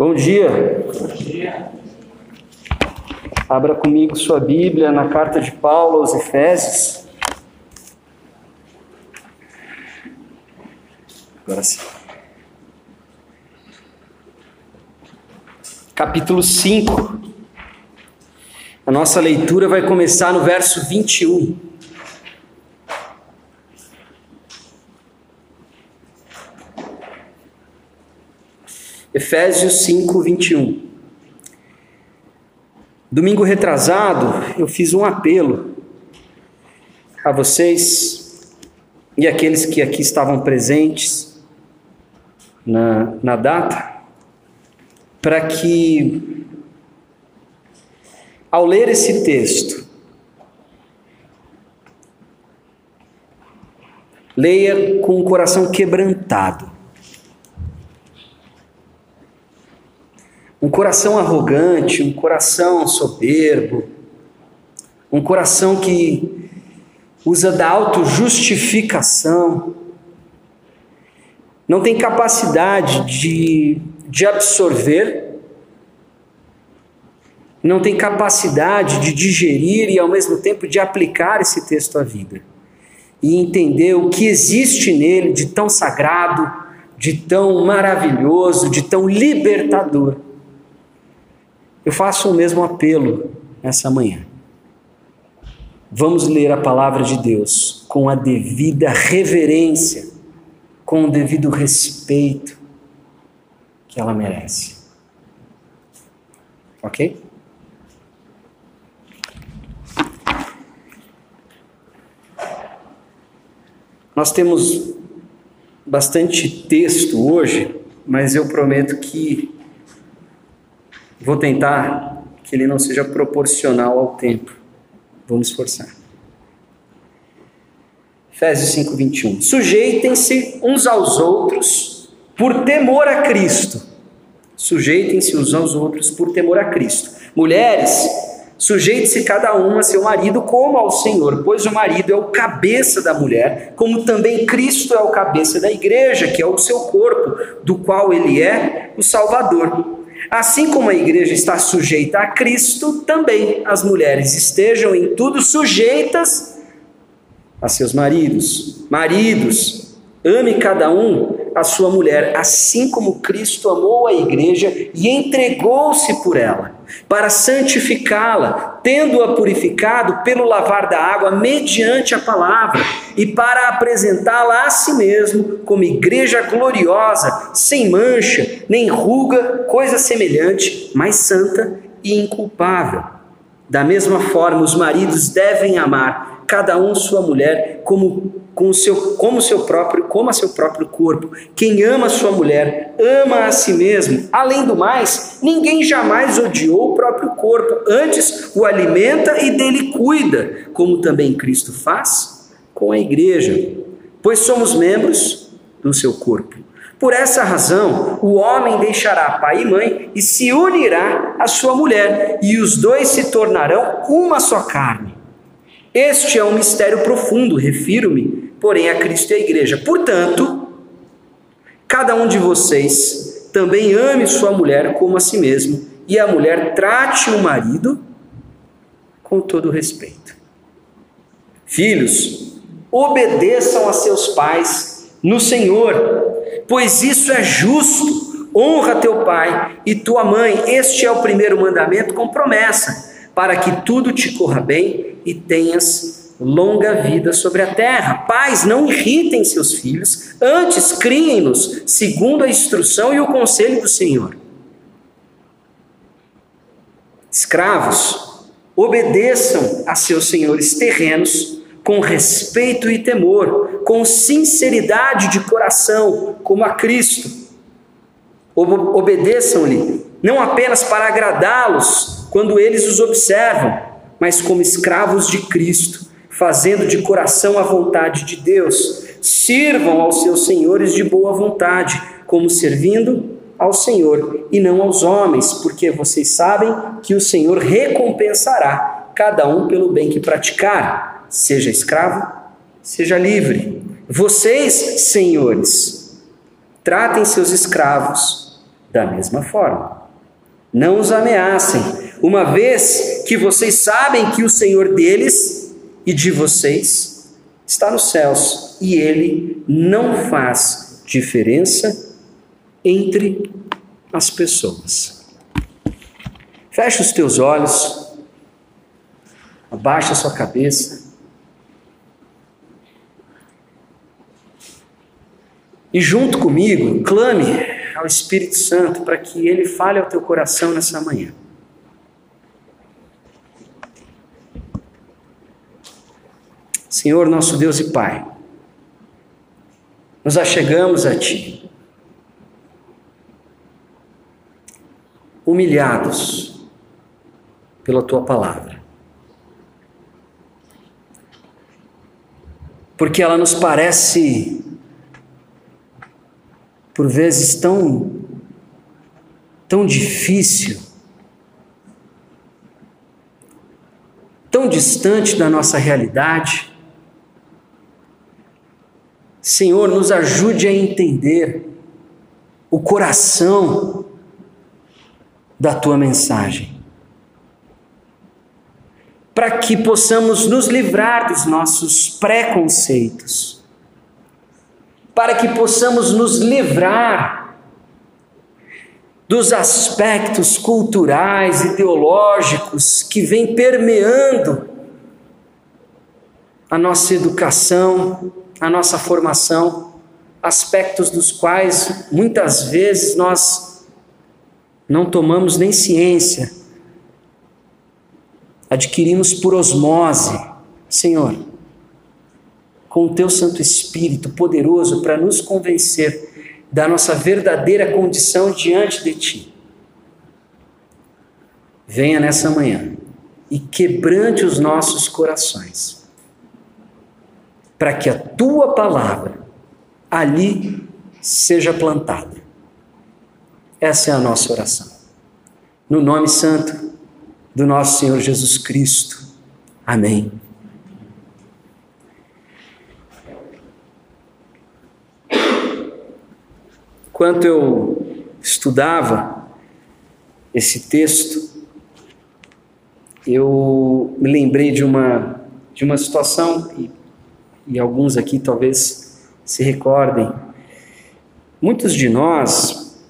Bom dia. Bom dia. Abra comigo sua Bíblia na carta de Paulo aos Efésios. Agora sim. Capítulo 5. A nossa leitura vai começar no verso 21. Efésios 5, 21. Domingo retrasado, eu fiz um apelo a vocês e aqueles que aqui estavam presentes na, na data, para que, ao ler esse texto, leia com o coração quebrantado Um coração arrogante, um coração soberbo, um coração que usa da autojustificação, não tem capacidade de, de absorver, não tem capacidade de digerir e ao mesmo tempo de aplicar esse texto à vida e entender o que existe nele de tão sagrado, de tão maravilhoso, de tão libertador. Eu faço o mesmo apelo nessa manhã. Vamos ler a palavra de Deus com a devida reverência, com o devido respeito que ela merece. Ok? Nós temos bastante texto hoje, mas eu prometo que Vou tentar que ele não seja proporcional ao tempo. Vamos esforçar. Efésios 5, 21. Sujeitem-se uns aos outros por temor a Cristo. Sujeitem-se uns aos outros por temor a Cristo. Mulheres, sujeite-se cada uma a seu marido como ao Senhor, pois o marido é o cabeça da mulher, como também Cristo é o cabeça da igreja, que é o seu corpo, do qual ele é o Salvador. Assim como a igreja está sujeita a Cristo, também as mulheres estejam em tudo sujeitas a seus maridos. Maridos, ame cada um a sua mulher, assim como Cristo amou a igreja e entregou-se por ela, para santificá-la, tendo-a purificado pelo lavar da água mediante a palavra, e para apresentá-la a si mesmo como igreja gloriosa, sem mancha, nem ruga, coisa semelhante, mas santa e inculpável. Da mesma forma, os maridos devem amar cada um sua mulher como com seu, como seu próprio, como a seu próprio corpo. Quem ama sua mulher, ama a si mesmo. Além do mais, ninguém jamais odiou o próprio corpo, antes o alimenta e dele cuida, como também Cristo faz com a igreja, pois somos membros do seu corpo. Por essa razão, o homem deixará pai e mãe e se unirá à sua mulher, e os dois se tornarão uma só carne. Este é um mistério profundo, refiro-me porém a Cristo e a igreja. Portanto, cada um de vocês também ame sua mulher como a si mesmo, e a mulher trate o marido com todo respeito. Filhos, obedeçam a seus pais no Senhor, pois isso é justo. Honra teu pai e tua mãe. Este é o primeiro mandamento com promessa, para que tudo te corra bem e tenhas longa vida sobre a terra. Pais, não irritem seus filhos, antes criem-nos segundo a instrução e o conselho do Senhor. Escravos, obedeçam a seus senhores terrenos com respeito e temor, com sinceridade de coração, como a Cristo. Obedeçam-lhe, não apenas para agradá-los quando eles os observam, mas como escravos de Cristo fazendo de coração a vontade de Deus. Sirvam aos seus senhores de boa vontade, como servindo ao Senhor e não aos homens, porque vocês sabem que o Senhor recompensará cada um pelo bem que praticar, seja escravo, seja livre. Vocês, senhores, tratem seus escravos da mesma forma. Não os ameacem, uma vez que vocês sabem que o Senhor deles e de vocês está nos céus e ele não faz diferença entre as pessoas. Feche os teus olhos, abaixa a sua cabeça. E junto comigo, clame ao Espírito Santo para que ele fale ao teu coração nessa manhã. Senhor, nosso Deus e Pai, nos achegamos a Ti, humilhados pela Tua palavra, porque ela nos parece por vezes tão tão difícil, tão distante da nossa realidade. Senhor, nos ajude a entender o coração da tua mensagem, para que possamos nos livrar dos nossos preconceitos para que possamos nos livrar dos aspectos culturais teológicos que vêm permeando a nossa educação, a nossa formação, aspectos dos quais muitas vezes nós não tomamos nem ciência, adquirimos por osmose. Senhor, com o teu Santo Espírito poderoso para nos convencer da nossa verdadeira condição diante de ti. Venha nessa manhã e quebrante os nossos corações, para que a tua palavra ali seja plantada. Essa é a nossa oração. No nome santo do nosso Senhor Jesus Cristo. Amém. Enquanto eu estudava esse texto, eu me lembrei de uma, de uma situação, e, e alguns aqui talvez se recordem. Muitos de nós,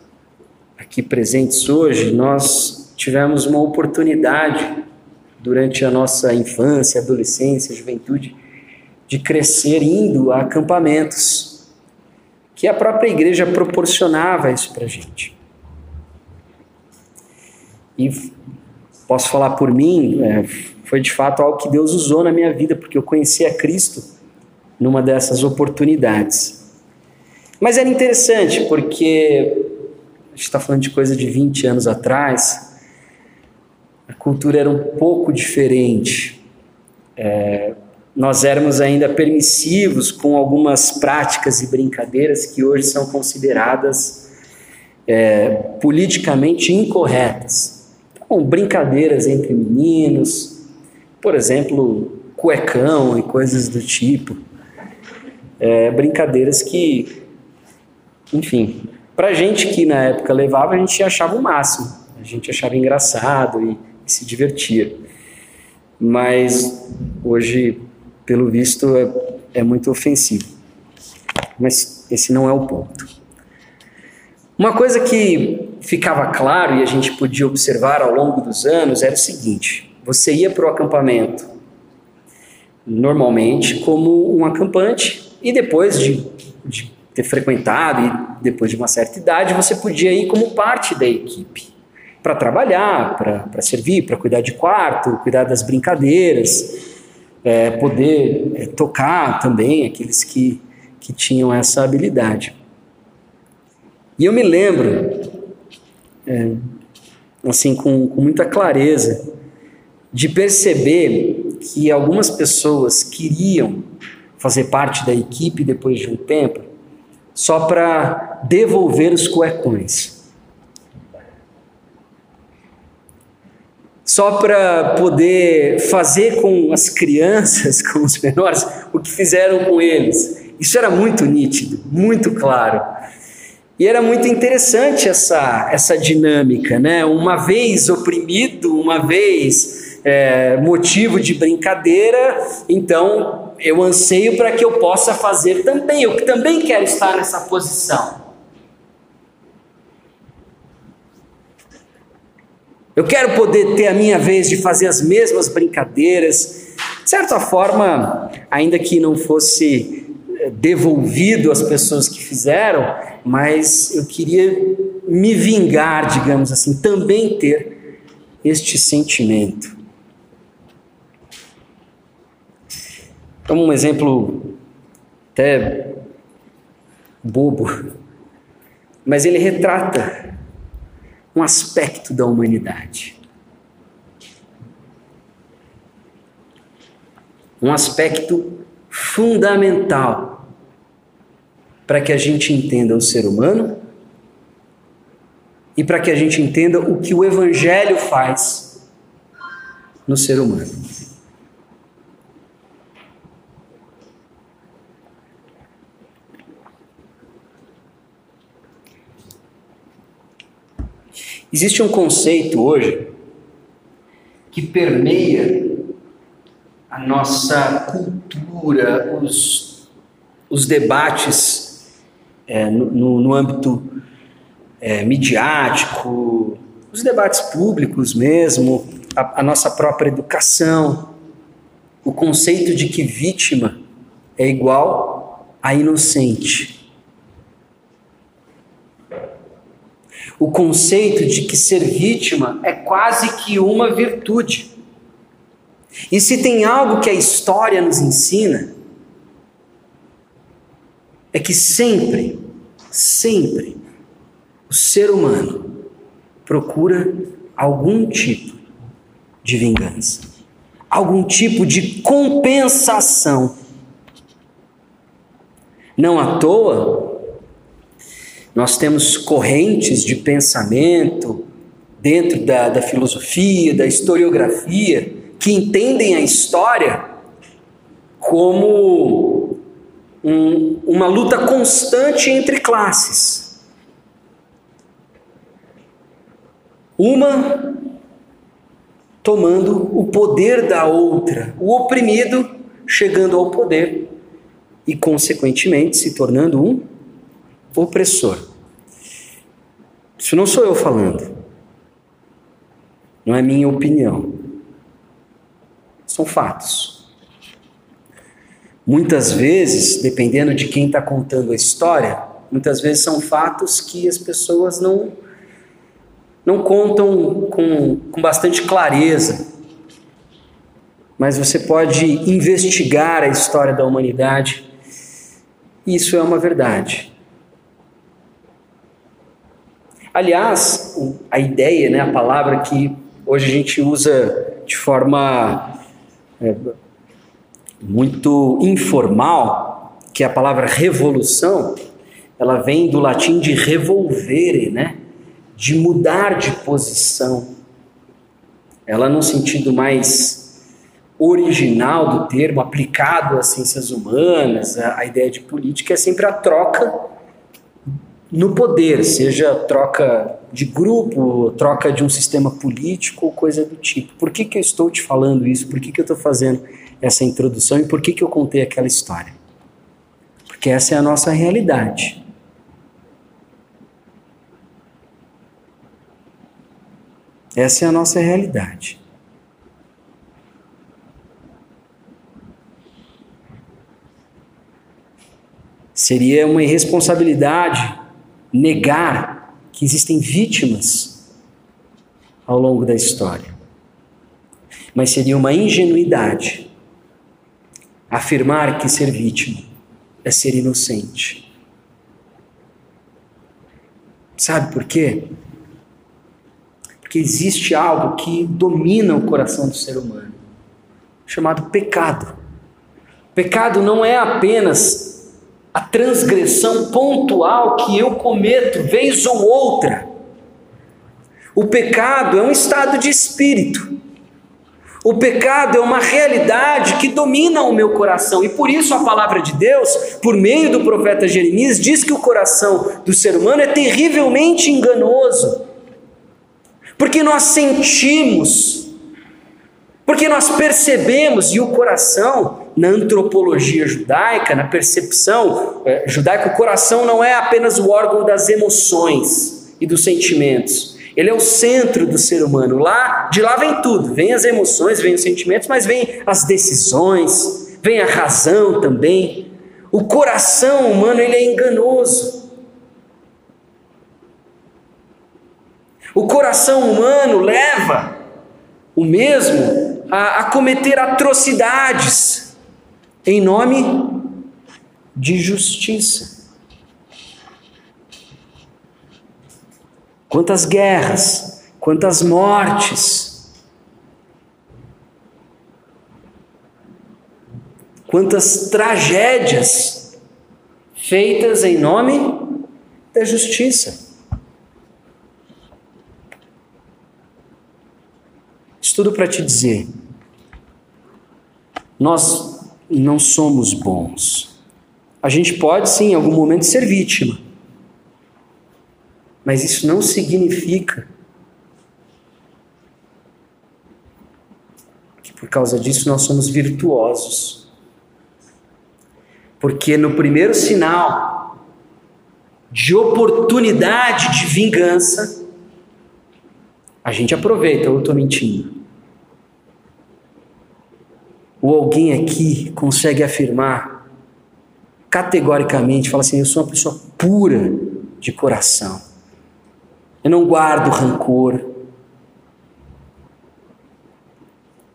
aqui presentes hoje, nós tivemos uma oportunidade durante a nossa infância, adolescência, juventude, de crescer indo a acampamentos que a própria igreja proporcionava isso para gente. E posso falar por mim, é, foi de fato algo que Deus usou na minha vida, porque eu conheci a Cristo numa dessas oportunidades. Mas era interessante, porque a gente está falando de coisa de 20 anos atrás, a cultura era um pouco diferente. É, nós éramos ainda permissivos com algumas práticas e brincadeiras que hoje são consideradas é, politicamente incorretas. Então, brincadeiras entre meninos, por exemplo, cuecão e coisas do tipo. É, brincadeiras que, enfim, para gente que na época levava, a gente achava o máximo, a gente achava engraçado e, e se divertia. Mas hoje pelo visto, é, é muito ofensivo. Mas esse não é o ponto. Uma coisa que ficava claro e a gente podia observar ao longo dos anos era o seguinte: você ia para o acampamento normalmente como um acampante e depois de, de, ter frequentado e depois de uma certa idade você podia ir como parte da equipe para trabalhar, para servir, para cuidar de quarto, cuidar das brincadeiras é, poder é, tocar também aqueles que, que tinham essa habilidade. E eu me lembro, é, assim, com, com muita clareza, de perceber que algumas pessoas queriam fazer parte da equipe depois de um tempo só para devolver os cuecões. só para poder fazer com as crianças, com os menores, o que fizeram com eles. Isso era muito nítido, muito claro. E era muito interessante essa, essa dinâmica, né? Uma vez oprimido, uma vez é, motivo de brincadeira, então eu anseio para que eu possa fazer também. Eu também quero estar nessa posição. Eu quero poder ter a minha vez de fazer as mesmas brincadeiras. De certa forma, ainda que não fosse é, devolvido às pessoas que fizeram, mas eu queria me vingar, digamos assim, também ter este sentimento. Então, um exemplo até bobo, mas ele retrata um aspecto da humanidade. Um aspecto fundamental para que a gente entenda o ser humano e para que a gente entenda o que o Evangelho faz no ser humano. Existe um conceito hoje que permeia a nossa cultura, os, os debates é, no, no, âmbito é, midiático, os debates públicos mesmo, a, a nossa própria educação, o conceito de que vítima é igual a inocente. O conceito de que ser vítima é quase que uma virtude. E se tem algo que a história nos ensina, é que sempre, sempre, o ser humano procura algum tipo de vingança, algum tipo de compensação. Não à toa, nós temos correntes de pensamento dentro da, da filosofia, da historiografia, que entendem a história como um, uma luta constante entre classes. Uma tomando o poder da outra, o oprimido chegando ao poder e, consequentemente, se tornando um opressor. Isso não sou eu falando, não é minha opinião, são fatos. Muitas vezes, dependendo de quem está contando a história, muitas vezes são fatos que as pessoas não, não contam com, com bastante clareza. Mas você pode investigar a história da humanidade, isso é uma verdade. Aliás, a ideia, né, a palavra que hoje a gente usa de forma é, muito informal, que é a palavra revolução, ela vem do latim de revolvere, né? De mudar de posição. Ela no sentido mais original do termo, aplicado às ciências humanas, a ideia de política é sempre a troca no poder, seja troca de grupo, troca de um sistema político ou coisa do tipo. Por que, que eu estou te falando isso? Por que, que eu estou fazendo essa introdução e por que, que eu contei aquela história. Porque essa é a nossa realidade. Essa é a nossa realidade. Seria uma irresponsabilidade negar que existem vítimas ao longo da história. Mas seria uma ingenuidade afirmar que ser vítima é ser inocente. Sabe por quê? Porque existe algo que domina o coração do ser humano, chamado pecado. Pecado não é apenas a transgressão pontual que eu cometo vez ou outra. O pecado é um estado de espírito. O pecado é uma realidade que domina o meu coração, e por isso a palavra de Deus, por meio do profeta Jeremias, diz que o coração do ser humano é terrivelmente enganoso, porque nós sentimos, porque nós percebemos, e o coração, na antropologia judaica, na percepção é, judaica, o coração não é apenas o órgão das emoções e dos sentimentos. Ele é o centro do ser humano. Lá, de lá vem tudo, vem as emoções, vem os sentimentos, mas vem as decisões, vem a razão também. O coração humano ele é enganoso. O coração humano leva o mesmo a, a cometer atrocidades em nome de justiça. Quantas guerras, quantas mortes, quantas tragédias feitas em nome da justiça. Estudo para te dizer, nós não somos bons. A gente pode sim, em algum momento, ser vítima. Mas isso não significa que por causa disso nós somos virtuosos. Porque no primeiro sinal de oportunidade de vingança, a gente aproveita, eu estou mentindo. Ou alguém aqui consegue afirmar categoricamente, fala assim: eu sou uma pessoa pura de coração. Eu não guardo rancor.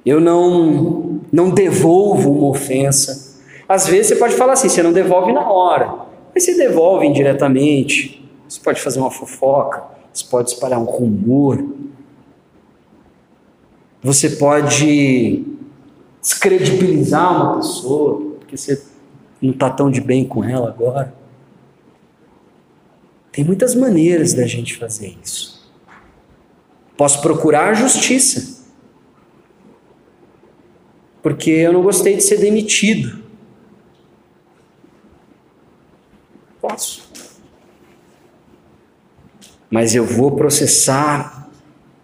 Eu não não devolvo uma ofensa. Às vezes você pode falar assim, você não devolve na hora, mas você devolve indiretamente. Você pode fazer uma fofoca, você pode espalhar um rumor. Você pode descredibilizar uma pessoa, porque você não está tão de bem com ela agora. Tem muitas maneiras da gente fazer isso. Posso procurar justiça. Porque eu não gostei de ser demitido. Posso. Mas eu vou processar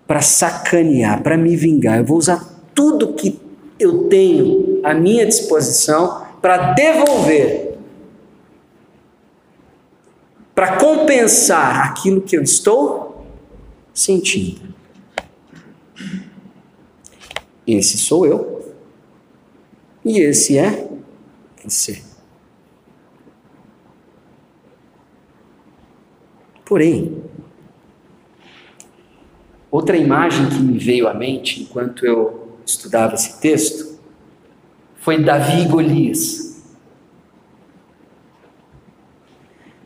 para sacanear, para me vingar. Eu vou usar tudo que eu tenho à minha disposição para devolver para compensar aquilo que eu estou sentindo. Esse sou eu. E esse é você. Porém, outra imagem que me veio à mente enquanto eu estudava esse texto foi Davi e Golias.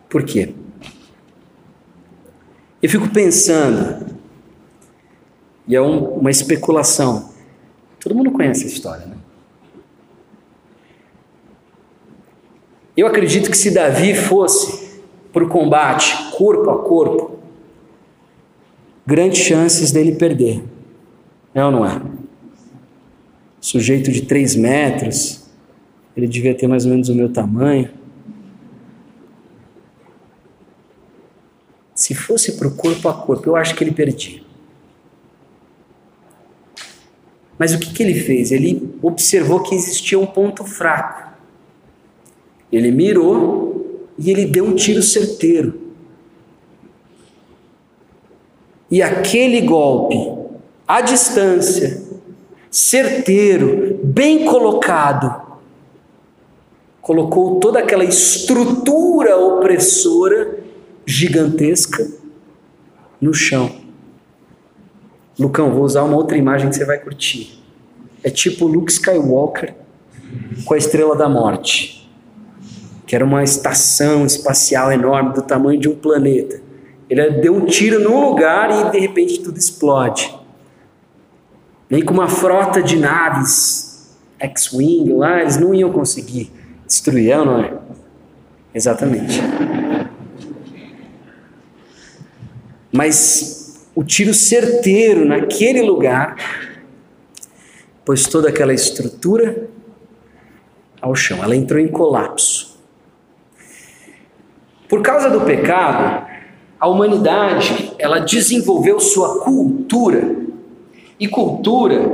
Por quê? Eu fico pensando, e é um, uma especulação. Todo mundo conhece a história, né? Eu acredito que se Davi fosse para o combate corpo a corpo, grandes chances dele perder. É ou não é? Sujeito de 3 metros, ele devia ter mais ou menos o meu tamanho. Se fosse para o corpo a corpo, eu acho que ele perdia. Mas o que, que ele fez? Ele observou que existia um ponto fraco. Ele mirou e ele deu um tiro certeiro. E aquele golpe, à distância, certeiro, bem colocado, colocou toda aquela estrutura opressora gigantesca no chão. Lucão, vou usar uma outra imagem que você vai curtir. É tipo Luke Skywalker com a Estrela da Morte, que era uma estação espacial enorme do tamanho de um planeta. Ele deu um tiro num lugar e de repente tudo explode. Nem com uma frota de naves X-Wing lá, eles não iam conseguir destruir, não é? Exatamente. Mas o tiro certeiro naquele lugar pôs toda aquela estrutura ao chão. Ela entrou em colapso. Por causa do pecado, a humanidade ela desenvolveu sua cultura. E cultura,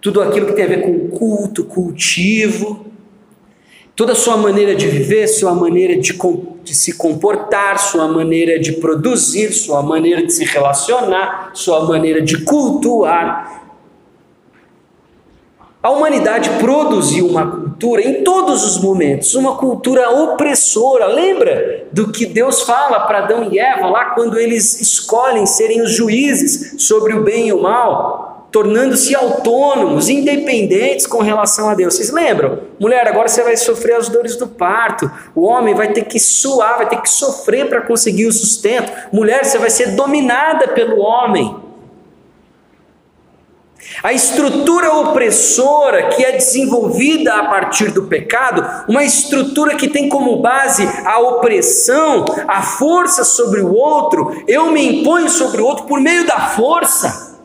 tudo aquilo que tem a ver com culto, cultivo, toda a sua maneira de viver, sua maneira de, de, se comportar, sua maneira de produzir, sua maneira de se relacionar, sua maneira de cultuar. A humanidade produziu uma cultura em todos os momentos, uma cultura opressora. Lembra do que Deus fala para Adão e Eva lá quando eles escolhem serem os juízes sobre o bem e o mal? tornando-se autônomos, independentes com relação a Deus. Vocês lembram? Mulher, agora você vai sofrer as dores do parto. O homem vai ter que suar, vai ter que sofrer para conseguir o sustento. Mulher, você vai ser dominada pelo homem. A estrutura opressora que é desenvolvida a partir do pecado, uma estrutura que tem como base a opressão, a força sobre o outro, eu me imponho sobre o outro por meio da força.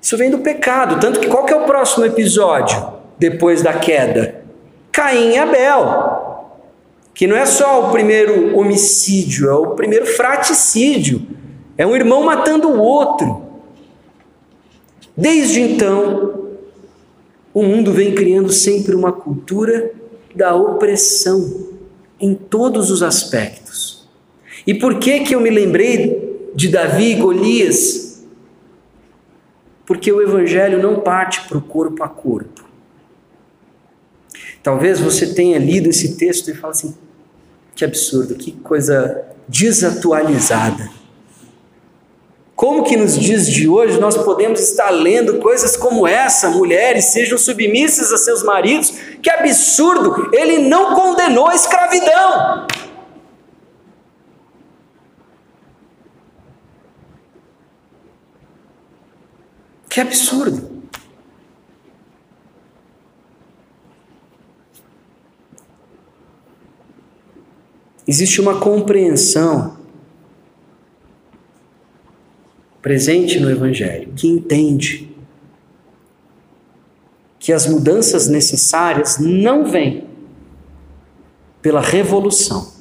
Isso vem do pecado. Tanto que qual que é o próximo episódio depois da queda? Caim e Abel. Que não é só o primeiro homicídio, é o primeiro fraticídio. É um irmão matando o outro. Desde então, o mundo vem criando sempre uma cultura da opressão em todos os aspectos. E por que que eu me lembrei de Davi e Golias? porque o Evangelho não parte para o corpo a corpo. Talvez você tenha lido esse texto e fale assim: que absurdo, que coisa desatualizada. Como que nos dias de hoje nós podemos estar lendo coisas como essa? Mulheres sejam submissas a seus maridos. Que absurdo! Ele não condenou a escravidão. Que absurdo! Existe uma compreensão presente no Evangelho que entende que as mudanças necessárias não vêm pela revolução,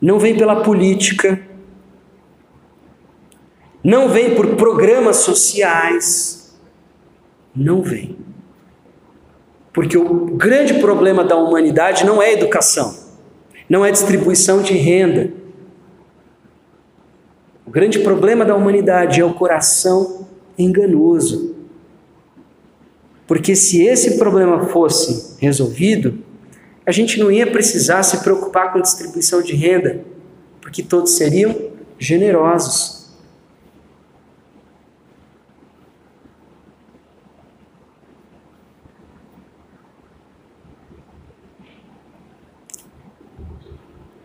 não vêm pela política, não vem por programas sociais, não vem. Porque o grande problema da humanidade não é educação, não é distribuição de renda. Grande problema da humanidade é o coração enganoso. Porque se esse problema fosse resolvido, a gente não ia precisar se preocupar com distribuição de renda, porque todos seriam generosos.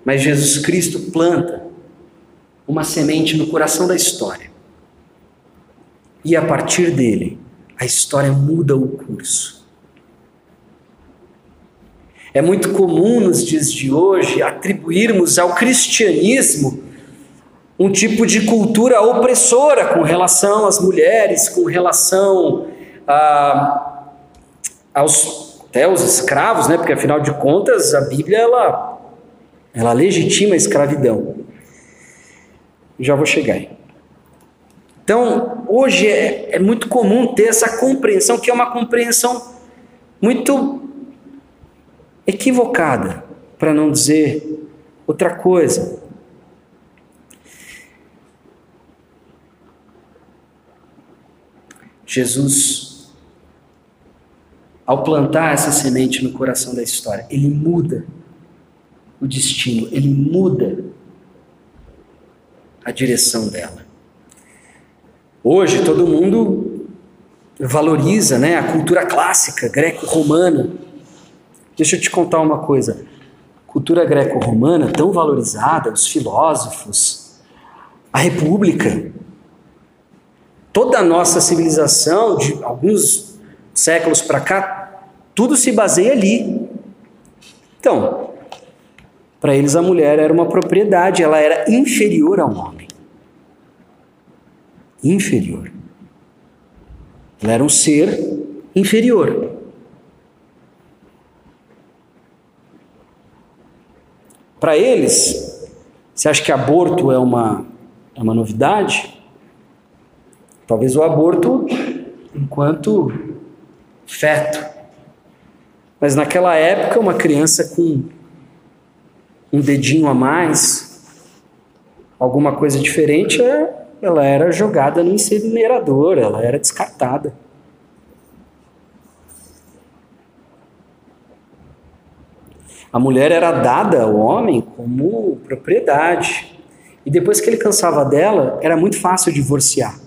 Mas Jesus Cristo planta uma semente no coração da história. E a partir dele, a história muda o curso. É muito comum nos dias de hoje atribuirmos ao cristianismo um tipo de cultura opressora com relação às mulheres, com relação a, aos até os escravos, né? Porque afinal de contas a Bíblia ela ela legitima a escravidão. Já vou chegar aí. Então, hoje é, é muito comum ter essa compreensão, que é uma compreensão muito equivocada, para não dizer outra coisa. Jesus, ao plantar essa semente no coração da história, ele muda o destino, ele muda a direção dela. Hoje todo mundo valoriza né, a cultura clássica greco-romana. Deixa eu te contar uma coisa. Cultura greco-romana tão valorizada, os filósofos, a república, toda a nossa civilização de alguns séculos para cá, tudo se baseia ali. Então, para eles, a mulher era uma propriedade, ela era inferior ao homem. Inferior. Ela era um ser inferior. Para eles, você acha que aborto é uma, é uma novidade? Talvez o aborto enquanto feto. Mas naquela época, uma criança com um dedinho a mais, alguma coisa diferente, é, ela era jogada no incinerador, ela era descartada. A mulher era dada ao homem como propriedade. E depois que ele cansava dela, era muito fácil divorciar.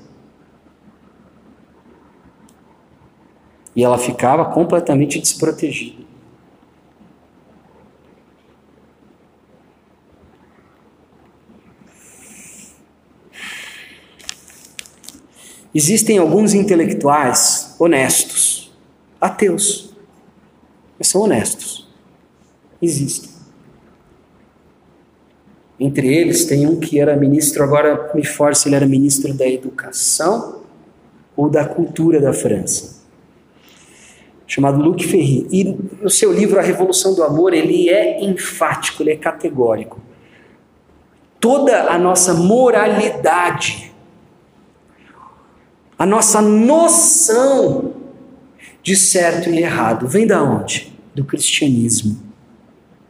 E ela ficava completamente desprotegida. Existem alguns intelectuais honestos, ateus, mas são honestos. Existem. Entre eles tem um que era ministro, agora me força, ele era ministro da Educação ou da Cultura da França, chamado Luc Ferry. E no seu livro A Revolução do Amor, ele é enfático, ele é categórico. Toda a nossa moralidade a nossa noção de certo e errado vem da onde? Do cristianismo.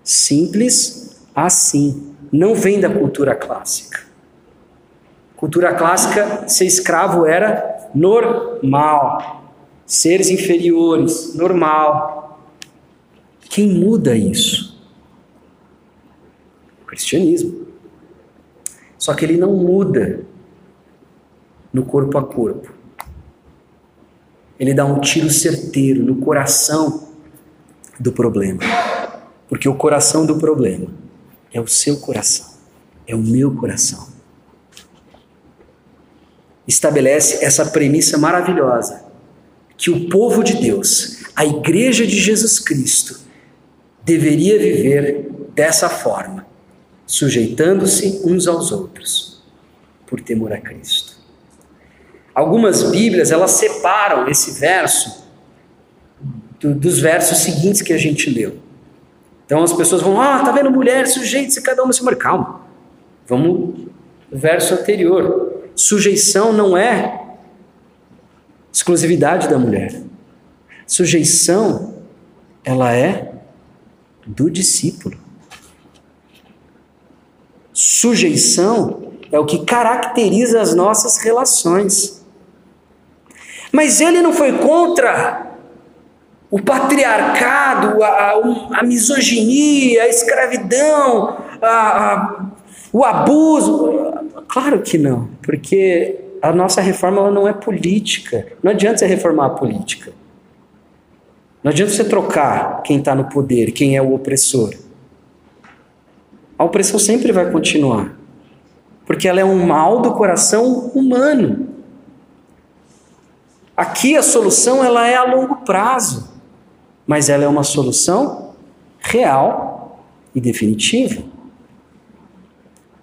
Simples assim. Não vem da cultura clássica. Cultura clássica, ser escravo era normal. Seres inferiores, normal. Quem muda isso? O cristianismo. Só que ele não muda no corpo a corpo. Ele dá um tiro certeiro no coração do problema. Porque o coração do problema é o seu coração, é o meu coração. Estabelece essa premissa maravilhosa que o povo de Deus, a igreja de Jesus Cristo, deveria viver dessa forma, sujeitando-se uns aos outros, por temor a Cristo. Algumas Bíblias elas separam esse verso do, dos versos seguintes que a gente leu. Então as pessoas vão, ah, tá vendo mulher, sujeito, se cada uma se marca. Calma, vamos no verso anterior. Sujeição não é exclusividade da mulher. Sujeição, ela é do discípulo. Sujeição é o que caracteriza as nossas relações. Mas ele não foi contra o patriarcado, a, a misoginia, a escravidão, a, a, o abuso. Claro que não, porque a nossa reforma não é política. Não adianta você reformar a política. Não adianta você trocar quem está no poder, quem é o opressor. A opressão sempre vai continuar, porque ela é um mal do coração humano. Aqui a solução ela é a longo prazo, mas ela é uma solução real e definitiva.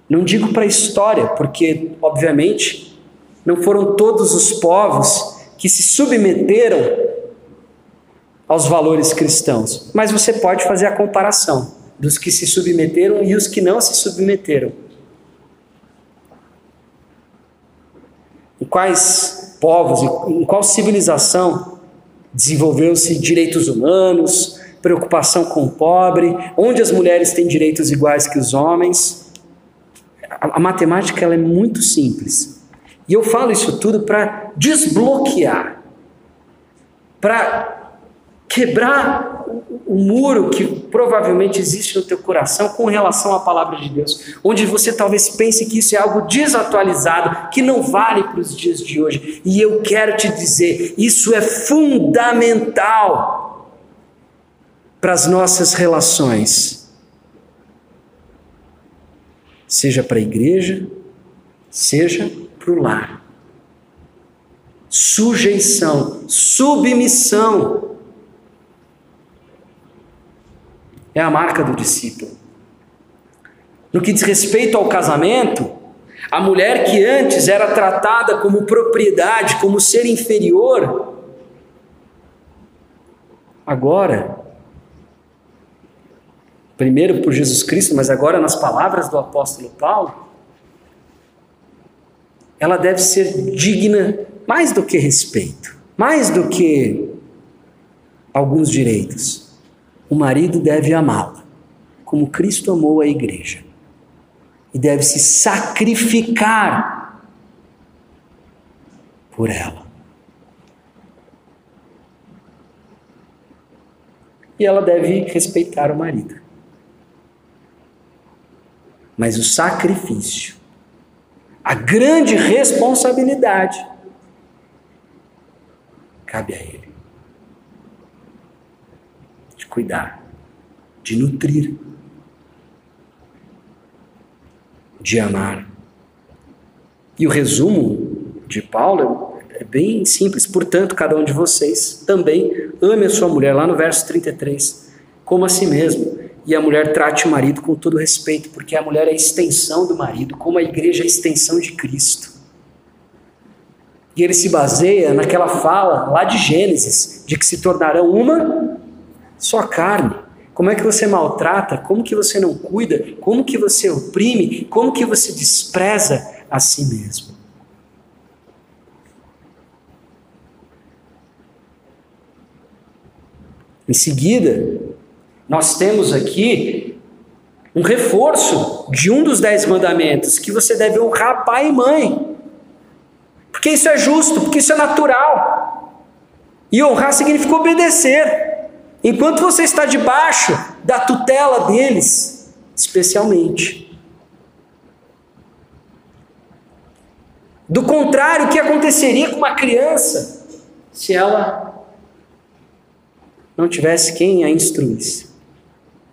Não digo para a história, porque obviamente não foram todos os povos que se submeteram aos valores cristãos, mas você pode fazer a comparação dos que se submeteram e os que não se submeteram. E quais povos, em qual civilização desenvolveu-se direitos humanos, preocupação com o pobre, onde as mulheres têm direitos iguais que os homens. A, a matemática ela é muito simples. E eu falo isso tudo para desbloquear, para quebrar o, muro que provavelmente existe no teu coração com relação à palavra de Deus, onde você talvez pense que isso é algo desatualizado, que não vale para os dias de hoje. E eu quero te dizer, isso é fundamental para as nossas relações. Seja para a igreja, seja para o lar. Sujeição, submissão é a marca do discípulo. No que diz respeito ao casamento, a mulher que antes era tratada como propriedade, como ser inferior, agora, primeiro por Jesus Cristo, mas agora nas palavras do apóstolo Paulo, ela deve ser digna mais do que respeito, mais do que alguns direitos. O marido deve amá-la, como Cristo amou a igreja, e deve se sacrificar por ela. E ela deve respeitar o marido. Mas o sacrifício, a grande responsabilidade, cabe a ele. Cuidar, de nutrir, de amar. E o resumo de Paulo é bem simples. Portanto, cada um de vocês também ame a sua mulher, lá no verso 33, como a si mesmo. E a mulher trate o marido com todo respeito, porque a mulher é a extensão do marido, como a igreja é a extensão de Cristo. E ele se baseia naquela fala lá de Gênesis, de que se tornarão uma só carne. Como é que você maltrata? Como que você não cuida? Como que você oprime? Como que você despreza a si mesmo? Em seguida, nós temos aqui um reforço de um dos dez mandamentos, que você deve honrar pai e mãe. Porque isso é justo, porque isso é natural. E honrar significa obedecer. Enquanto você está debaixo da tutela deles, especialmente. Do contrário, o que aconteceria com uma criança se ela não tivesse quem a instruísse?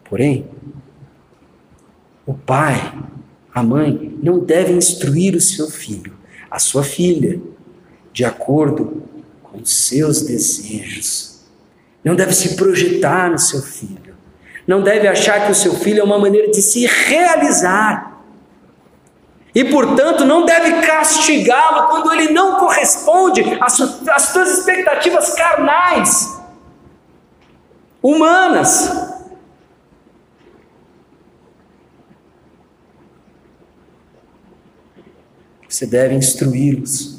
Porém, o pai, a mãe, não devem instruir o seu filho a sua filha, de acordo com seus desejos. Não deve se projetar no seu filho. Não deve achar que o seu filho é uma maneira de se realizar. E, portanto, não deve castigá-lo quando ele não corresponde às suas expectativas carnais, humanas. Você deve instruí-los.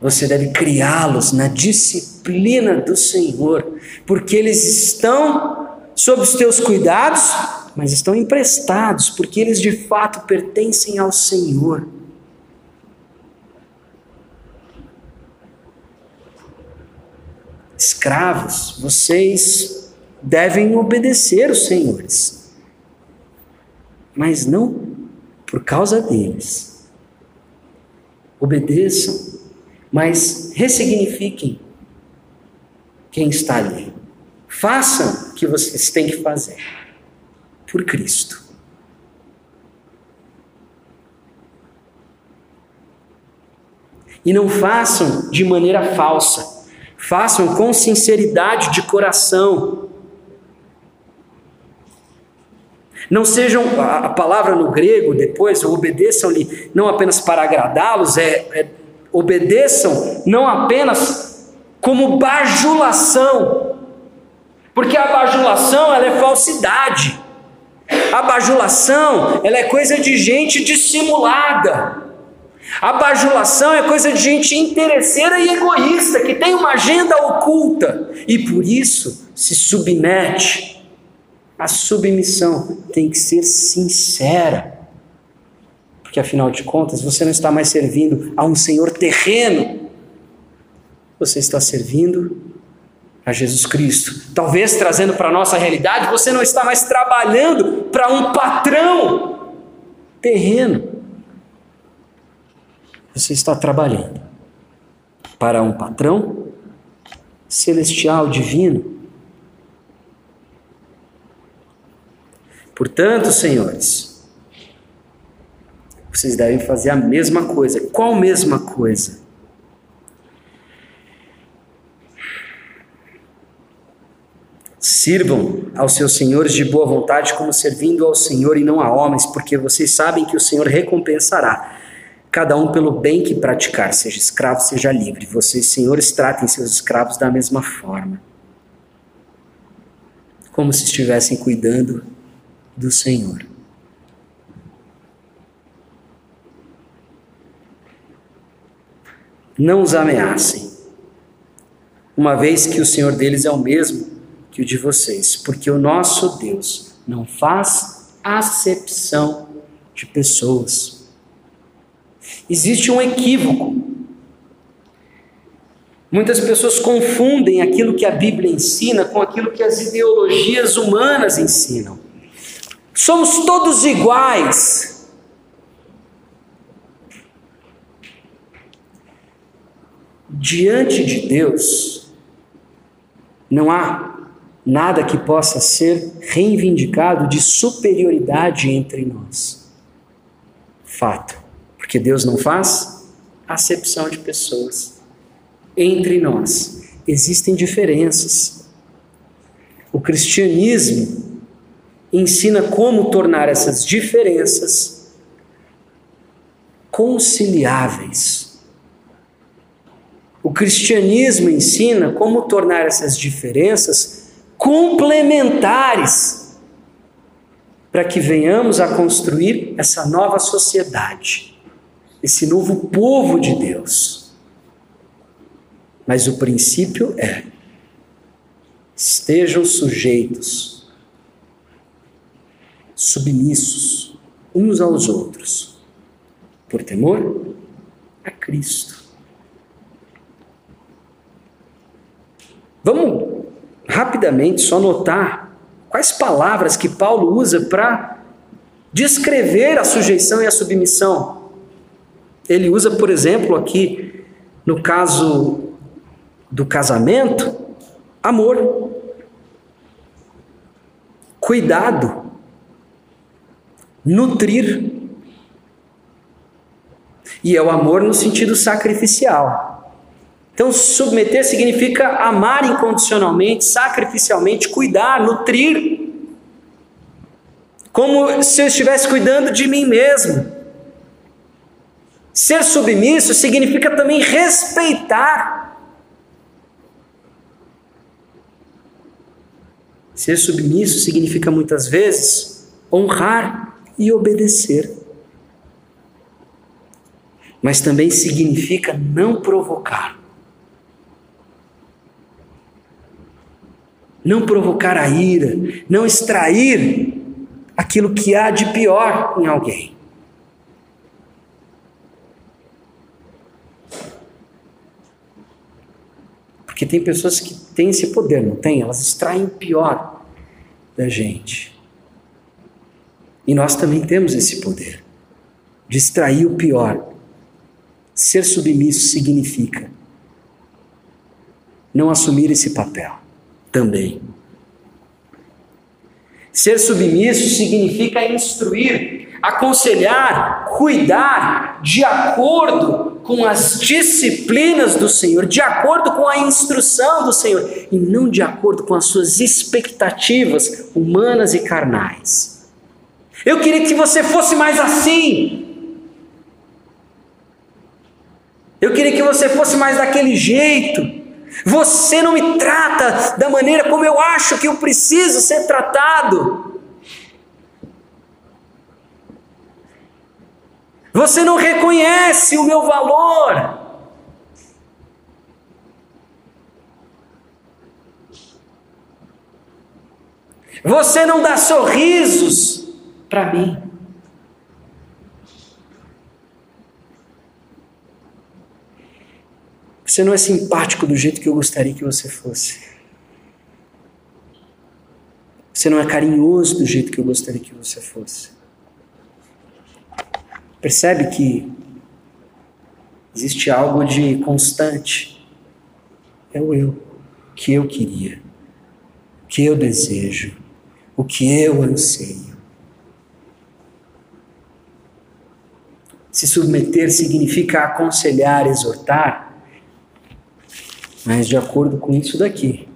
Você deve criá-los na disciplina do Senhor, porque eles estão sob os teus cuidados, mas estão emprestados, porque eles de fato pertencem ao Senhor. Escravos, vocês devem obedecer os senhores, mas não por causa deles obedeçam, mas ressignifiquem quem está ali. Façam o que vocês têm que fazer por Cristo. E não façam de maneira falsa, façam com sinceridade de coração, Não sejam, a palavra no grego depois, obedeçam-lhe não apenas para agradá-los, é, é, obedeçam não apenas como bajulação, porque a bajulação ela é falsidade, a bajulação ela é coisa de gente dissimulada, a bajulação é coisa de gente interesseira e egoísta, que tem uma agenda oculta e por isso se submete. A submissão tem que ser sincera. Porque afinal de contas, você não está mais servindo a um senhor terreno. Você está servindo a Jesus Cristo. Talvez trazendo para a nossa realidade, você não está mais trabalhando para um patrão terreno. Você está trabalhando para um patrão celestial, divino Portanto, senhores, vocês devem fazer a mesma coisa. Qual mesma coisa? Sirvam aos seus senhores de boa vontade, como servindo ao Senhor e não a homens, porque vocês sabem que o Senhor recompensará cada um pelo bem que praticar, seja escravo, seja livre. Vocês, senhores, tratem seus escravos da mesma forma. como se estivessem cuidando do Senhor. Não os ameacem, uma vez que o Senhor deles é o mesmo que o de vocês, porque o nosso Deus não faz acepção de pessoas. Existe um equívoco. Muitas pessoas confundem aquilo que a Bíblia ensina com aquilo que as ideologias humanas ensinam. Somos todos iguais. Diante de Deus, não há nada que possa ser reivindicado de superioridade entre nós. Fato. Porque Deus não faz acepção de pessoas. Entre nós existem diferenças. O cristianismo ensina como tornar essas diferenças conciliáveis. O cristianismo ensina como tornar essas diferenças complementares para que venhamos a construir essa nova sociedade, esse novo povo de Deus. Mas o princípio é: estejam sujeitos, submissos uns aos outros, por temor a Cristo. Vamos rapidamente só notar quais palavras que Paulo usa para descrever a sujeição e a submissão. Ele usa, por exemplo, aqui no caso do casamento, amor, cuidado, nutrir. E é o amor no sentido sacrificial. Então, submeter significa amar incondicionalmente, sacrificialmente, cuidar, nutrir. Como se eu estivesse cuidando de mim mesmo. Ser submisso significa também respeitar. Ser submisso significa muitas vezes honrar e obedecer. Mas também significa não provocar. Não provocar a ira, não extrair aquilo que há de pior em alguém. Porque tem pessoas que têm esse poder, não tem? Elas extraem o pior da gente. E nós também temos esse poder de extrair o pior. Ser submisso significa não assumir esse papel também. Ser submisso significa instruir, aconselhar, cuidar de acordo com as disciplinas do Senhor, de acordo com a instrução do Senhor, e não de acordo com as suas expectativas humanas e carnais. Eu queria que você fosse mais assim. Eu queria que você fosse mais daquele jeito. Você não me trata da maneira como eu acho que eu preciso ser tratado. Você não reconhece o meu valor. Você não dá sorrisos para mim. Você não é simpático do jeito que eu gostaria que você fosse. Você não é carinhoso do jeito que eu gostaria que você fosse. Percebe que existe algo de constante. É o eu, o que eu queria, o que eu desejo, o que eu anseio. Se submeter significa aconselhar, exortar, mas de acordo com isso daqui.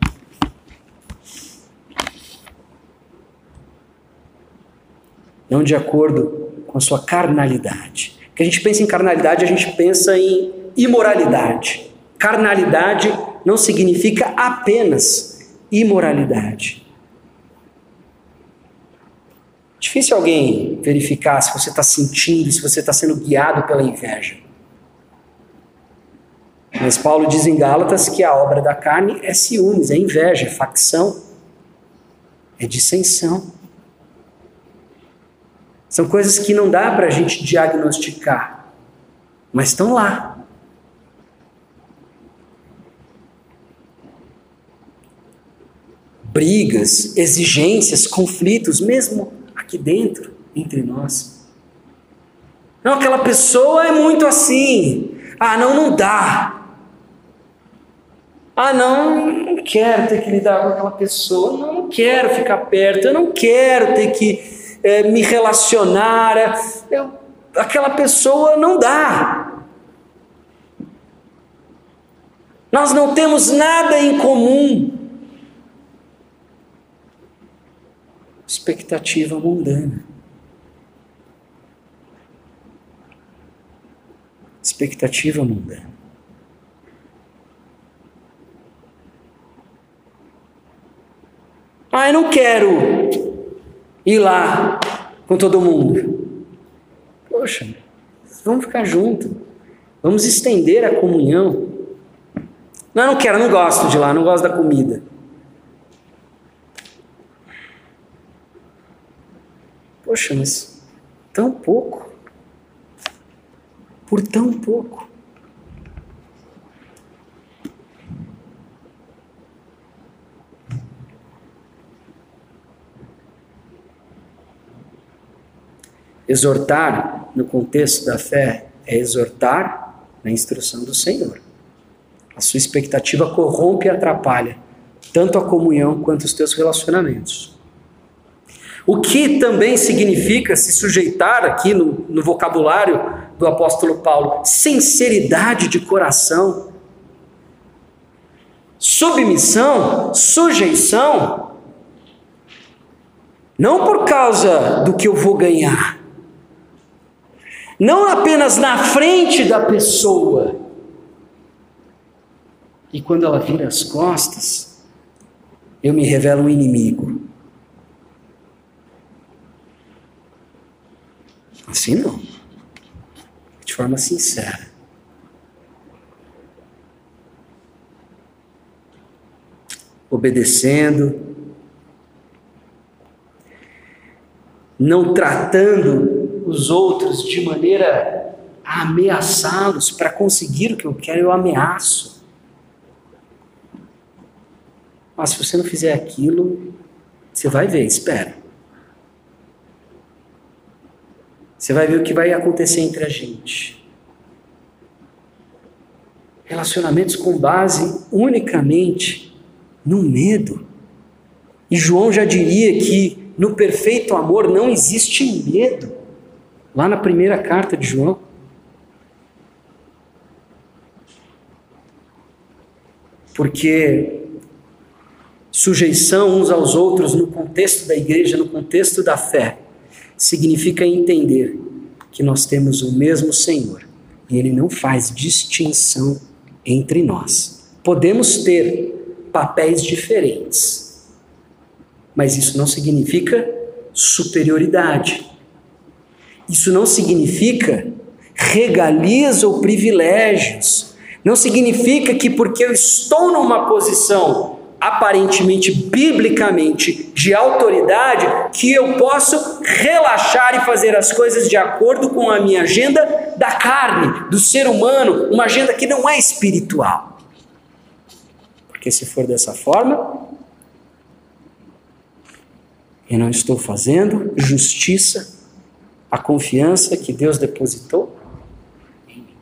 Não de acordo com a sua carnalidade. Que a gente pensa em carnalidade, a gente pensa em imoralidade. Carnalidade não significa apenas imoralidade. Difícil alguém verificar se você está sentindo, se você está sendo guiado pela inveja. Mas Paulo diz em Gálatas que a obra da carne é ciúmes, é inveja, é facção, é dissensão. São coisas que não dá para a gente diagnosticar, mas estão lá. Brigas, exigências, conflitos, mesmo aqui dentro, entre nós. Não, aquela pessoa é muito assim. Ah, não, não dá. Ah, não, não quero ter que lidar com aquela pessoa, não, não quero ficar perto, eu não quero ter que é, me relacionar. Eu, aquela pessoa não dá. Nós não temos nada em comum. Expectativa mundana. Expectativa mundana. Ah, eu não quero ir lá com todo mundo. Poxa, vamos ficar juntos. Vamos estender a comunhão. Não, eu não quero, não gosto de lá, não gosto da comida. Poxa, mas tão pouco. Por tão pouco. Exortar, no contexto da fé, é exortar na instrução do Senhor. A sua expectativa corrompe e atrapalha tanto a comunhão quanto os teus relacionamentos. O que também significa se sujeitar aqui no, no vocabulário do apóstolo Paulo, sinceridade de coração, submissão, sujeição, não por causa do que eu vou ganhar, não apenas na frente da pessoa. E quando ela vira as costas, eu me revelo um inimigo. Assim não. De forma sincera. Obedecendo, não tratando os outros de maneira a ameaçá-los para conseguir o que eu quero, eu ameaço. Mas se você não fizer aquilo, você vai ver, espera. Você vai ver o que vai acontecer entre a gente. Relacionamentos com base unicamente no medo. E João já diria que no perfeito amor não existe medo lá na primeira carta de João. Porque sujeição uns aos outros no contexto da igreja, no contexto da fé, significa entender que nós temos o mesmo Senhor e Ele não faz distinção entre nós. Podemos ter papéis diferentes, mas isso não significa superioridade. Isso não significa regalias ou privilégios. Não significa que porque eu estou numa posição aparentemente biblicamente de autoridade, que eu posso relaxar e fazer as coisas de acordo com a minha agenda da carne, do ser humano, uma agenda que não é espiritual. Porque se for dessa forma, eu não estou fazendo justiça a confiança que Deus depositou em mim.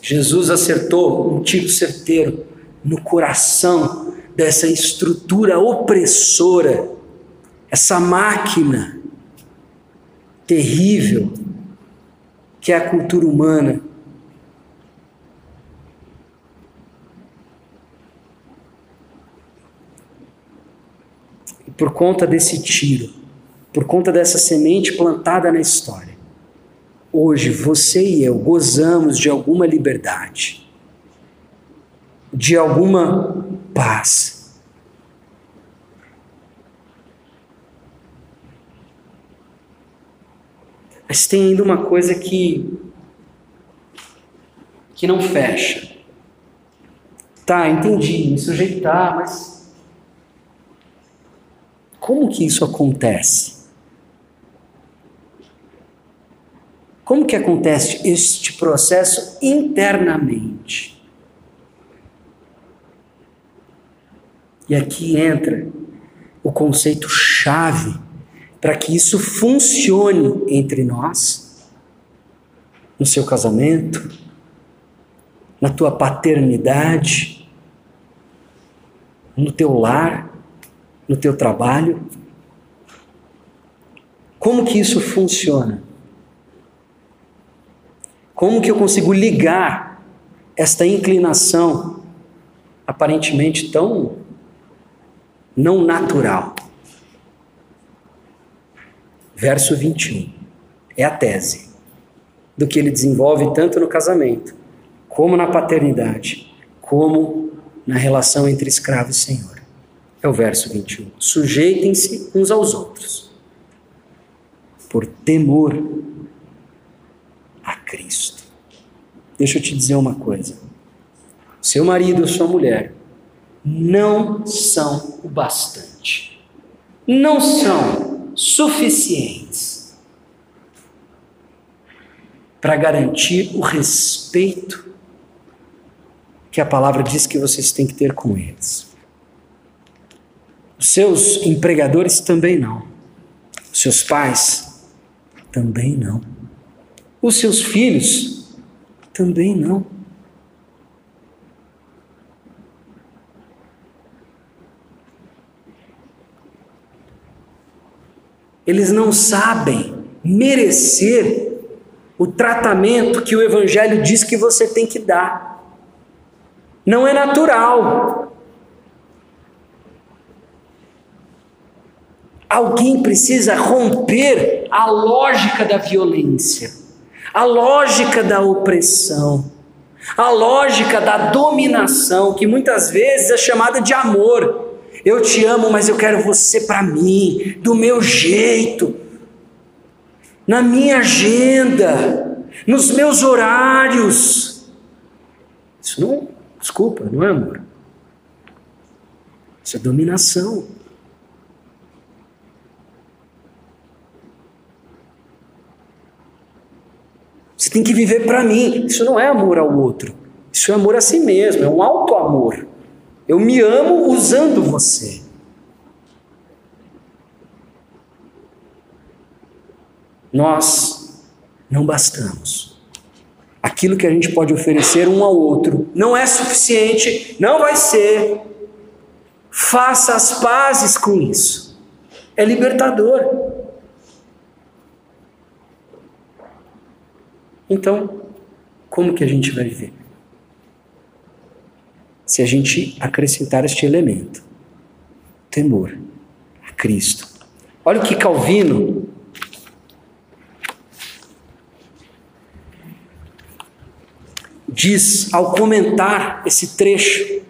Jesus acertou um tiro certeiro no coração dessa estrutura opressora, essa máquina terrível que é a cultura humana por conta desse tiro, por conta dessa semente plantada na história. Hoje você e eu gozamos de alguma liberdade, de alguma paz. Mas tem ainda uma coisa que que não fecha. Tá, entendi, me sujeitar, mas como que isso acontece? Como que acontece este processo internamente? E aqui entra o conceito chave para que isso funcione entre nós, no seu casamento, na tua paternidade, no teu lar, no teu trabalho. Como que isso funciona? Como que eu consigo ligar esta inclinação aparentemente tão não natural? Verso 21 é a tese do que ele desenvolve tanto no casamento, como na paternidade, como na relação entre escravo e senhor. É o verso 21. Sujeitem-se uns aos outros, por temor a Cristo. Deixa eu te dizer uma coisa. Seu marido ou sua mulher não são o bastante. Não são suficientes para garantir o respeito que a palavra diz que vocês têm que ter com eles. Seus empregadores também não. Seus pais também não. Os seus filhos também não. Eles não sabem merecer o tratamento que o Evangelho diz que você tem que dar. Não é natural. Alguém precisa romper a lógica da violência a lógica da opressão, a lógica da dominação, que muitas vezes é chamada de amor. Eu te amo, mas eu quero você para mim, do meu jeito, na minha agenda, nos meus horários. Isso não, desculpa, não é amor. Isso é dominação. Você tem que viver para mim. Isso não é amor ao outro. Isso é amor a si mesmo, é um alto amor. Eu me amo usando você. Nós não bastamos. Aquilo que a gente pode oferecer um ao outro não é suficiente, não vai ser. Faça as pazes com isso. É libertador. Então, como que a gente vai viver? Se a gente acrescentar este elemento, temor a Cristo. Olha o que Calvino diz ao comentar esse trecho.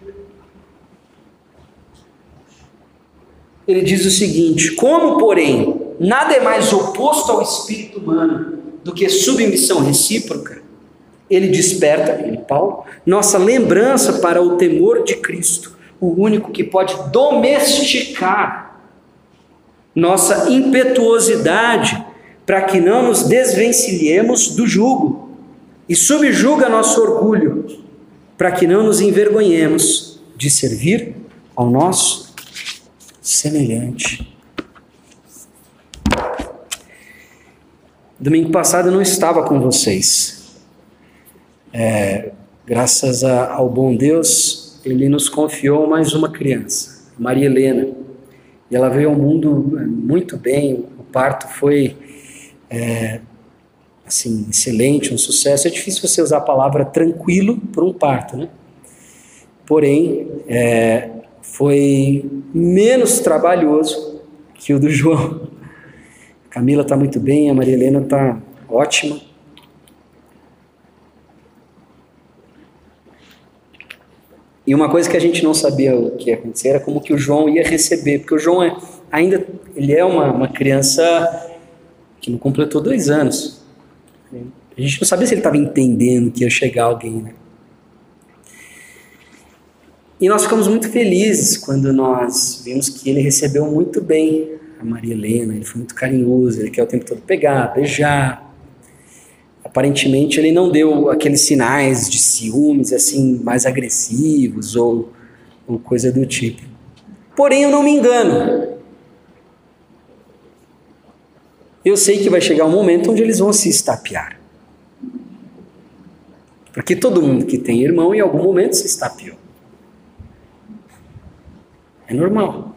Ele diz o seguinte: Como, porém, nada é mais oposto ao espírito humano do que submissão recíproca, ele desperta, ele Paulo, nossa lembrança para o temor de Cristo, o único que pode domesticar nossa impetuosidade para que não nos desvencilhemos do jugo e subjuga nosso orgulho para que não nos envergonhemos de servir ao nosso semelhante. Domingo passado eu não estava com vocês. É, graças a, ao bom Deus, Ele nos confiou mais uma criança, Maria Helena. E ela veio ao mundo é, muito bem, o parto foi é, assim excelente, um sucesso. É difícil você usar a palavra tranquilo por um parto, né? Porém, é, foi menos trabalhoso que o do João. Camila está muito bem, a Maria Helena está ótima. E uma coisa que a gente não sabia o que ia acontecer era como que o João ia receber, porque o João é, ainda ele é uma, uma criança que não completou dois anos. A gente não sabia se ele estava entendendo que ia chegar alguém, né? E nós ficamos muito felizes quando nós vimos que ele recebeu muito bem a Maria Helena, ele foi muito carinhoso, ele quer o tempo todo pegar, beijar. Aparentemente ele não deu aqueles sinais de ciúmes assim mais agressivos ou, ou coisa do tipo. Porém, eu não me engano. Eu sei que vai chegar um momento onde eles vão se estapear. Porque todo mundo que tem irmão em algum momento se estapeou. É normal.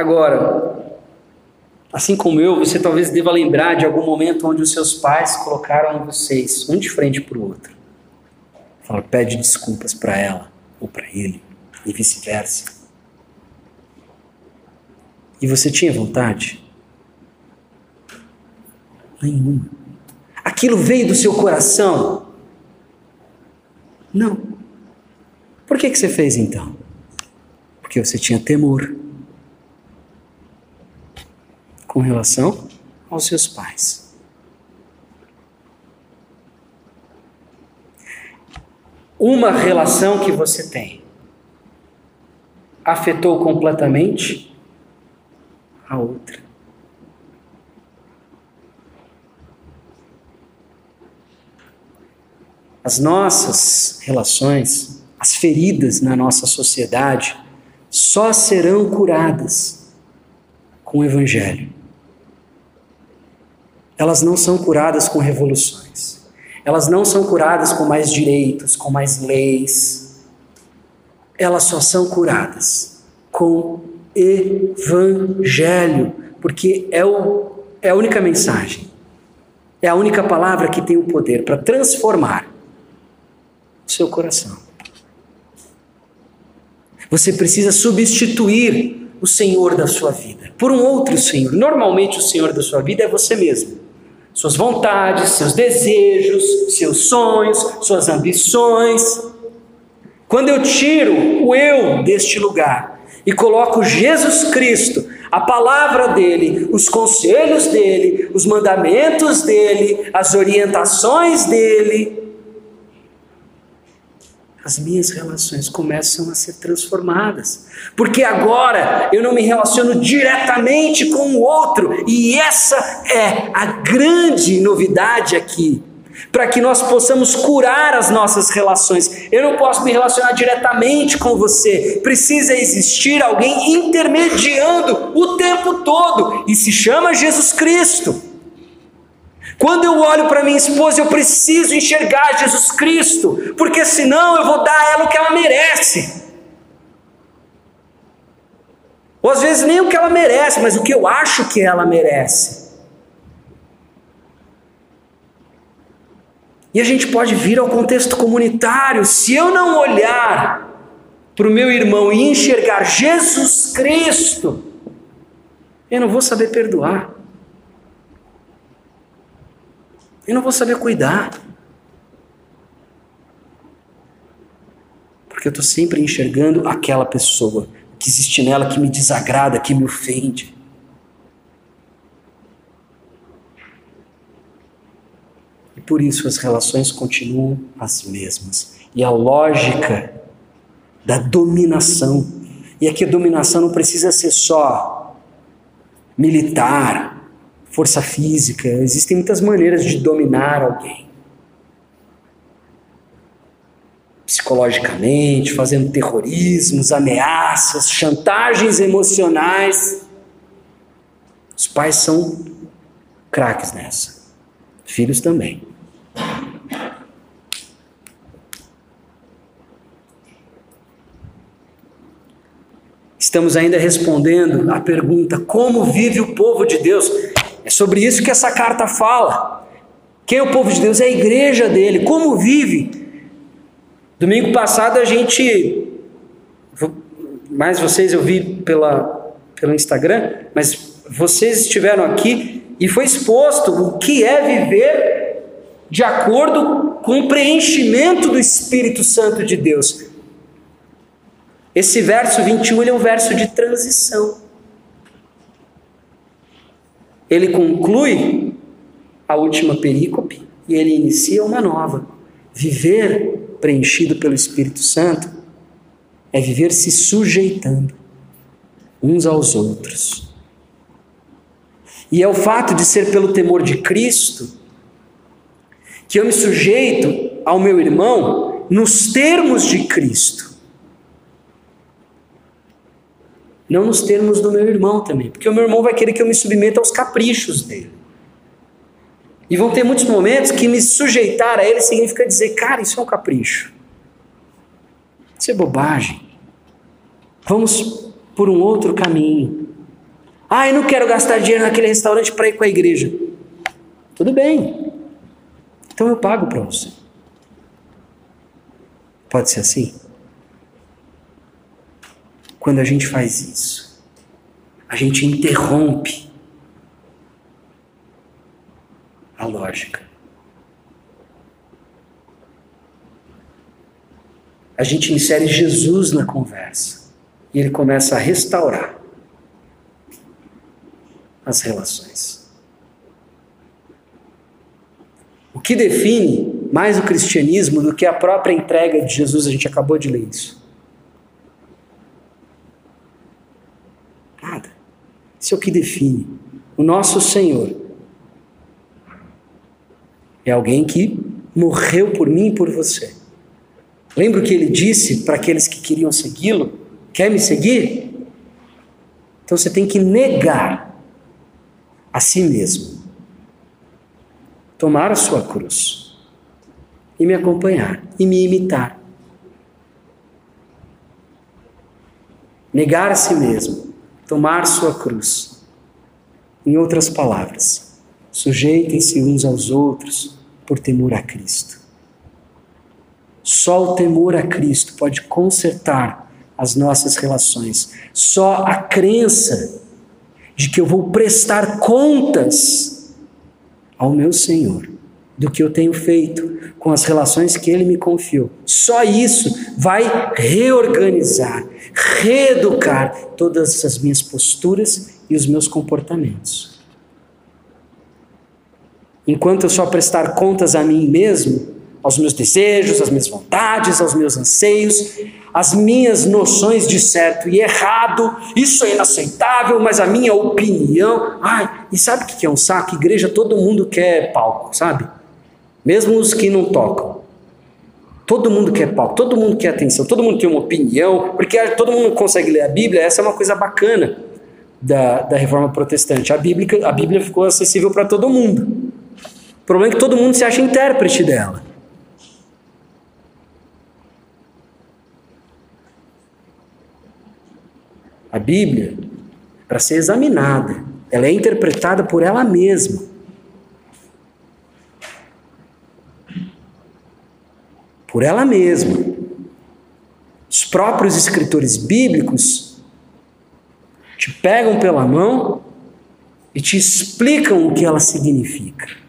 Agora, assim como eu, você talvez deva lembrar de algum momento onde os seus pais colocaram vocês um de frente para o outro. Fala, pede desculpas para ela ou para ele, e vice-versa. E você tinha vontade? Nenhuma. Aquilo veio do seu coração? Não. Por que, que você fez então? Porque você tinha temor com relação aos seus pais. Uma relação que você tem afetou completamente a outra. As nossas relações as feridas na nossa sociedade só serão curadas com o Evangelho. Elas não são curadas com revoluções. Elas não são curadas com mais direitos, com mais leis. Elas só são curadas com Evangelho, porque é, o, é a única mensagem, é a única palavra que tem o poder para transformar o seu coração. Você precisa substituir o Senhor da sua vida por um outro Senhor. Normalmente, o Senhor da sua vida é você mesmo. Suas vontades, seus desejos, seus sonhos, suas ambições. Quando eu tiro o eu deste lugar e coloco Jesus Cristo, a palavra dele, os conselhos dele, os mandamentos dele, as orientações dele, as minhas relações começam a ser transformadas. Porque agora eu não me relaciono diretamente com o outro, e essa é a grande novidade aqui. Para que nós possamos curar as nossas relações. Eu não posso me relacionar diretamente com você. Precisa existir alguém intermediando o tempo todo, e se chama Jesus Cristo. Quando eu olho para minha esposa, eu preciso enxergar Jesus Cristo, porque senão eu vou dar a ela o que ela merece. Ou às vezes nem o que ela merece, mas o que eu acho que ela merece. E a gente pode vir ao contexto comunitário. Se eu não olhar para o meu irmão e enxergar Jesus Cristo, eu não vou saber perdoar. Eu não vou saber cuidar. Porque eu estou sempre enxergando aquela pessoa que existe nela que me desagrada, que me ofende. E por isso as relações continuam as mesmas. E a lógica da dominação. E aqui a dominação não precisa ser só militar, força física, existem muitas maneiras de dominar alguém. Psicologicamente, fazendo terrorismos, ameaças, chantagens emocionais. Os pais são craques nessa, filhos também. Estamos ainda respondendo à pergunta: como vive o povo de Deus? É sobre isso que essa carta fala. Quem é o povo de Deus? É a igreja dele. Como vive? Domingo passado a gente. Mais vocês eu vi pela, pelo Instagram, mas vocês estiveram aqui e foi exposto o que é viver de acordo com o preenchimento do Espírito Santo de Deus. Esse verso 21 é um verso de transição. Ele conclui a última perícope e ele inicia uma nova. Viver preenchido pelo Espírito Santo é viver se sujeitando uns aos outros. E é o fato de ser pelo temor de Cristo que eu me sujeito ao meu irmão nos termos de Cristo. Não nos termos do meu irmão também, porque o meu irmão vai querer que eu me submeta aos caprichos dele. E vão ter muitos momentos que me sujeitar a ele significa dizer, cara, isso é um capricho. Isso é bobagem. Vamos por um outro caminho. Ah, eu não quero gastar dinheiro naquele restaurante para ir com a igreja. Tudo bem. Então eu pago para você. Pode ser assim? Quando a gente faz isso, a gente interrompe a lógica. A gente insere Jesus na conversa e ele começa a restaurar as relações. O que define mais o cristianismo do que a própria entrega de Jesus, a gente acabou de ler isso. Nada. Isso é o que define. O nosso Senhor é alguém que morreu por mim e por você. Lembra o que ele disse para aqueles que queriam segui-lo? Quer me seguir? Então você tem que negar a si mesmo, tomar a sua cruz e me acompanhar e me imitar. Negar a si mesmo, tomar sua cruz. Em outras palavras, sujeitem-se uns aos outros por temor a Cristo. Só o temor a Cristo pode consertar as nossas relações. Só a crença de que eu vou prestar contas ao meu Senhor do que eu tenho feito com as relações que Ele me confiou. Só isso vai reorganizar, reeducar todas as minhas posturas e os meus comportamentos. Enquanto eu só prestar contas a mim mesmo, aos meus desejos, às minhas vontades, aos meus anseios, às minhas noções de certo e errado, isso é inaceitável, mas a minha opinião. Ai, e sabe o que é um saco? Igreja todo mundo quer palco, sabe? Mesmo os que não tocam. Todo mundo quer palco, todo mundo quer atenção, todo mundo tem uma opinião, porque todo mundo consegue ler a Bíblia, essa é uma coisa bacana da, da reforma protestante. A Bíblia, a Bíblia ficou acessível para todo mundo. O problema é que todo mundo se acha intérprete dela. A Bíblia, para ser examinada, ela é interpretada por ela mesma. Por ela mesma. Os próprios escritores bíblicos te pegam pela mão e te explicam o que ela significa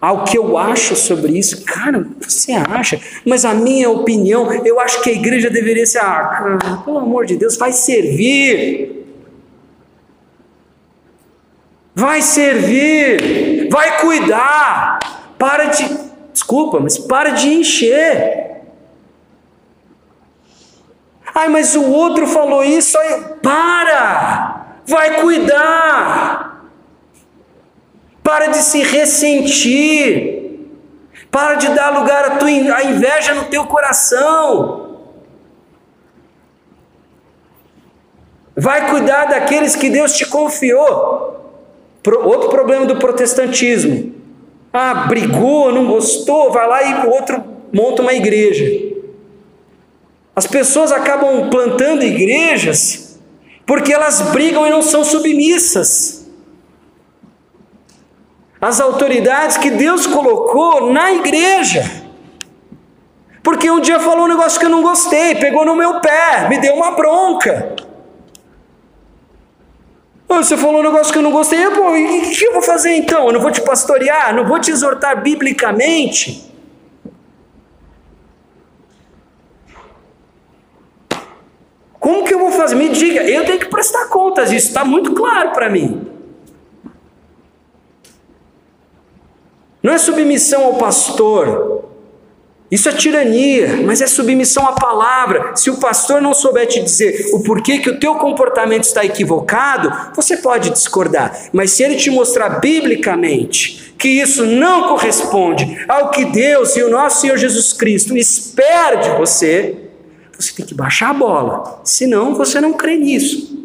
ao que eu acho sobre isso. Cara, você acha? Mas a minha opinião, eu acho que a igreja deveria ser, ah, cara, pelo amor de Deus, vai servir. Vai servir, vai cuidar. Para de, desculpa, mas para de encher. Ai, mas o outro falou isso, aí, para, vai cuidar. Para de se ressentir. Para de dar lugar à tua à inveja no teu coração. Vai cuidar daqueles que Deus te confiou. Outro problema do protestantismo. Ah, brigou, não gostou, vai lá e o outro monta uma igreja. As pessoas acabam plantando igrejas porque elas brigam e não são submissas as autoridades que Deus colocou na igreja. Porque um dia falou um negócio que eu não gostei, pegou no meu pé, me deu uma bronca. Você falou um negócio que eu não gostei, pô, o que eu vou fazer então? Eu não vou te pastorear, não vou te exortar biblicamente. Como que eu vou fazer? Me diga, eu tenho que prestar contas, isso está muito claro para mim. Não é submissão ao pastor, isso é tirania, mas é submissão à palavra. Se o pastor não souber te dizer o porquê que o teu comportamento está equivocado, você pode discordar. Mas se ele te mostrar biblicamente que isso não corresponde ao que Deus e o nosso Senhor Jesus Cristo espera de você, você tem que baixar a bola. Senão você não crê nisso.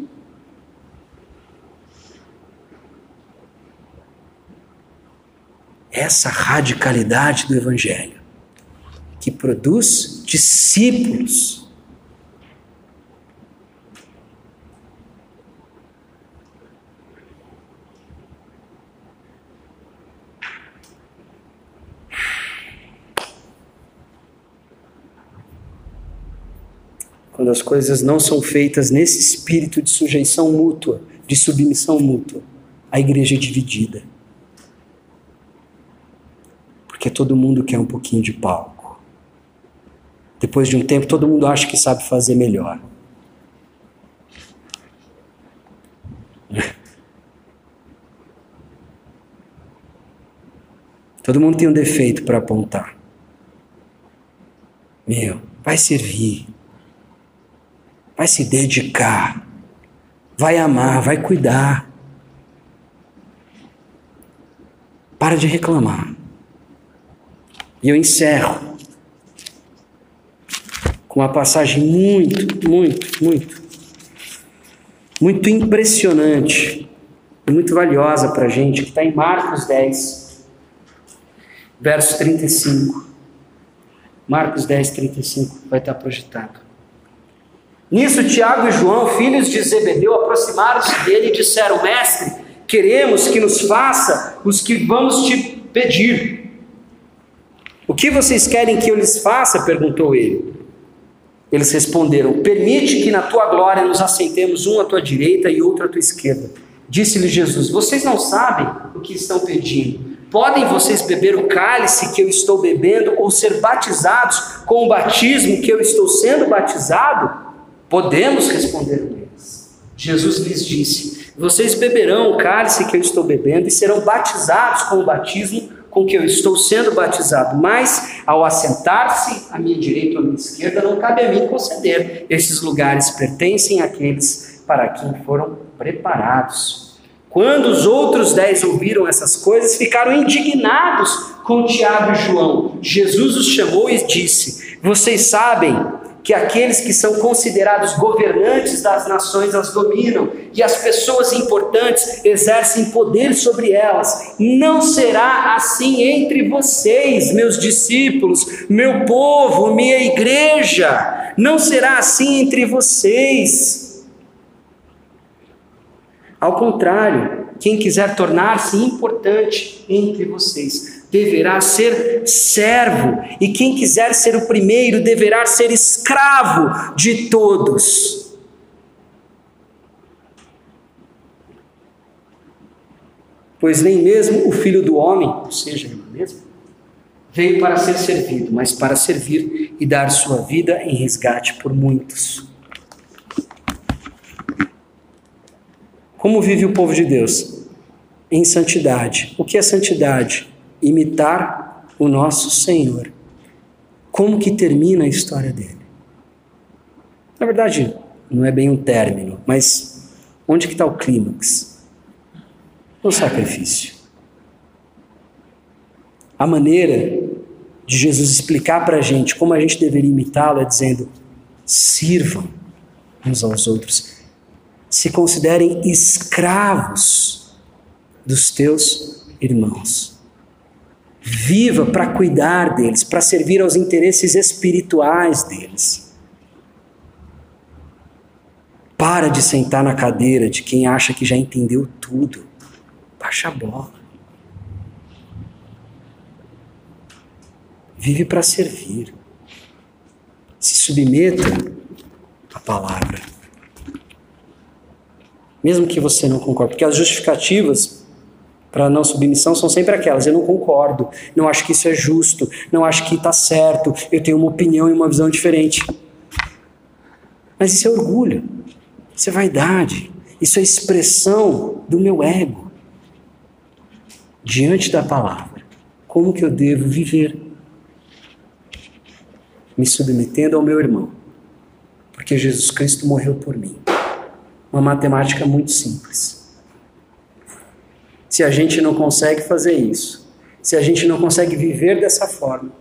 essa radicalidade do Evangelho, que produz discípulos. Quando as coisas não são feitas nesse espírito de sujeição mútua, de submissão mútua, a igreja é dividida porque todo mundo quer um pouquinho de palco. Depois de um tempo, todo mundo acha que sabe fazer melhor. Todo mundo tem um defeito para apontar. Meu, vai servir, vai se dedicar, vai amar, vai cuidar. Para de reclamar. E eu encerro com uma passagem muito, muito, muito, muito impressionante e muito valiosa para a gente, que está em Marcos 10, verso 35. Marcos 10, 35 vai estar projetado. Nisso, Tiago e João, filhos de Zebedeu, aproximaram-se dele e disseram: Mestre, queremos que nos faça os que vamos te pedir. O que vocês querem que eu lhes faça? perguntou ele. Eles responderam: Permite que na tua glória nos assentemos um à tua direita e outro à tua esquerda. Disse-lhe Jesus: Vocês não sabem o que estão pedindo. Podem vocês beber o cálice que eu estou bebendo ou ser batizados com o batismo que eu estou sendo batizado? Podemos, responderam eles. Jesus lhes disse: Vocês beberão o cálice que eu estou bebendo e serão batizados com o batismo com que eu estou sendo batizado, mas ao assentar-se à minha direita ou à minha esquerda, não cabe a mim conceder. Esses lugares pertencem àqueles para quem foram preparados. Quando os outros dez ouviram essas coisas, ficaram indignados com Tiago e João. Jesus os chamou e disse: Vocês sabem que aqueles que são considerados governantes das nações as dominam e as pessoas importantes exercem poder sobre elas. Não será assim entre vocês, meus discípulos, meu povo, minha igreja. Não será assim entre vocês. Ao contrário, quem quiser tornar-se importante entre vocês deverá ser servo, e quem quiser ser o primeiro deverá ser escravo de todos. Pois nem mesmo o filho do homem, ou seja, ele mesmo, veio para ser servido, mas para servir e dar sua vida em resgate por muitos. Como vive o povo de Deus? Em santidade. O que é santidade? Imitar o nosso Senhor. Como que termina a história dele? Na verdade, não é bem um término, mas onde que está o clímax? O sacrifício. A maneira de Jesus explicar para a gente como a gente deveria imitá-lo é dizendo: sirvam uns aos outros, se considerem escravos dos teus irmãos. Viva para cuidar deles, para servir aos interesses espirituais deles. Para de sentar na cadeira de quem acha que já entendeu tudo. Baixa a bola. Vive para servir. Se submeta à palavra. Mesmo que você não concorde, porque as justificativas para não submissão são sempre aquelas: eu não concordo, não acho que isso é justo, não acho que está certo, eu tenho uma opinião e uma visão diferente. Mas isso é orgulho, isso é vaidade, isso é expressão do meu ego diante da palavra. como que eu devo viver? Me submetendo ao meu irmão, porque Jesus Cristo morreu por mim. Uma matemática muito simples. Se a gente não consegue fazer isso, se a gente não consegue viver dessa forma,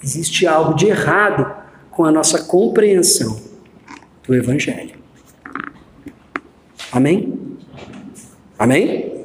existe algo de errado com a nossa compreensão do Evangelho. Amém? Amém?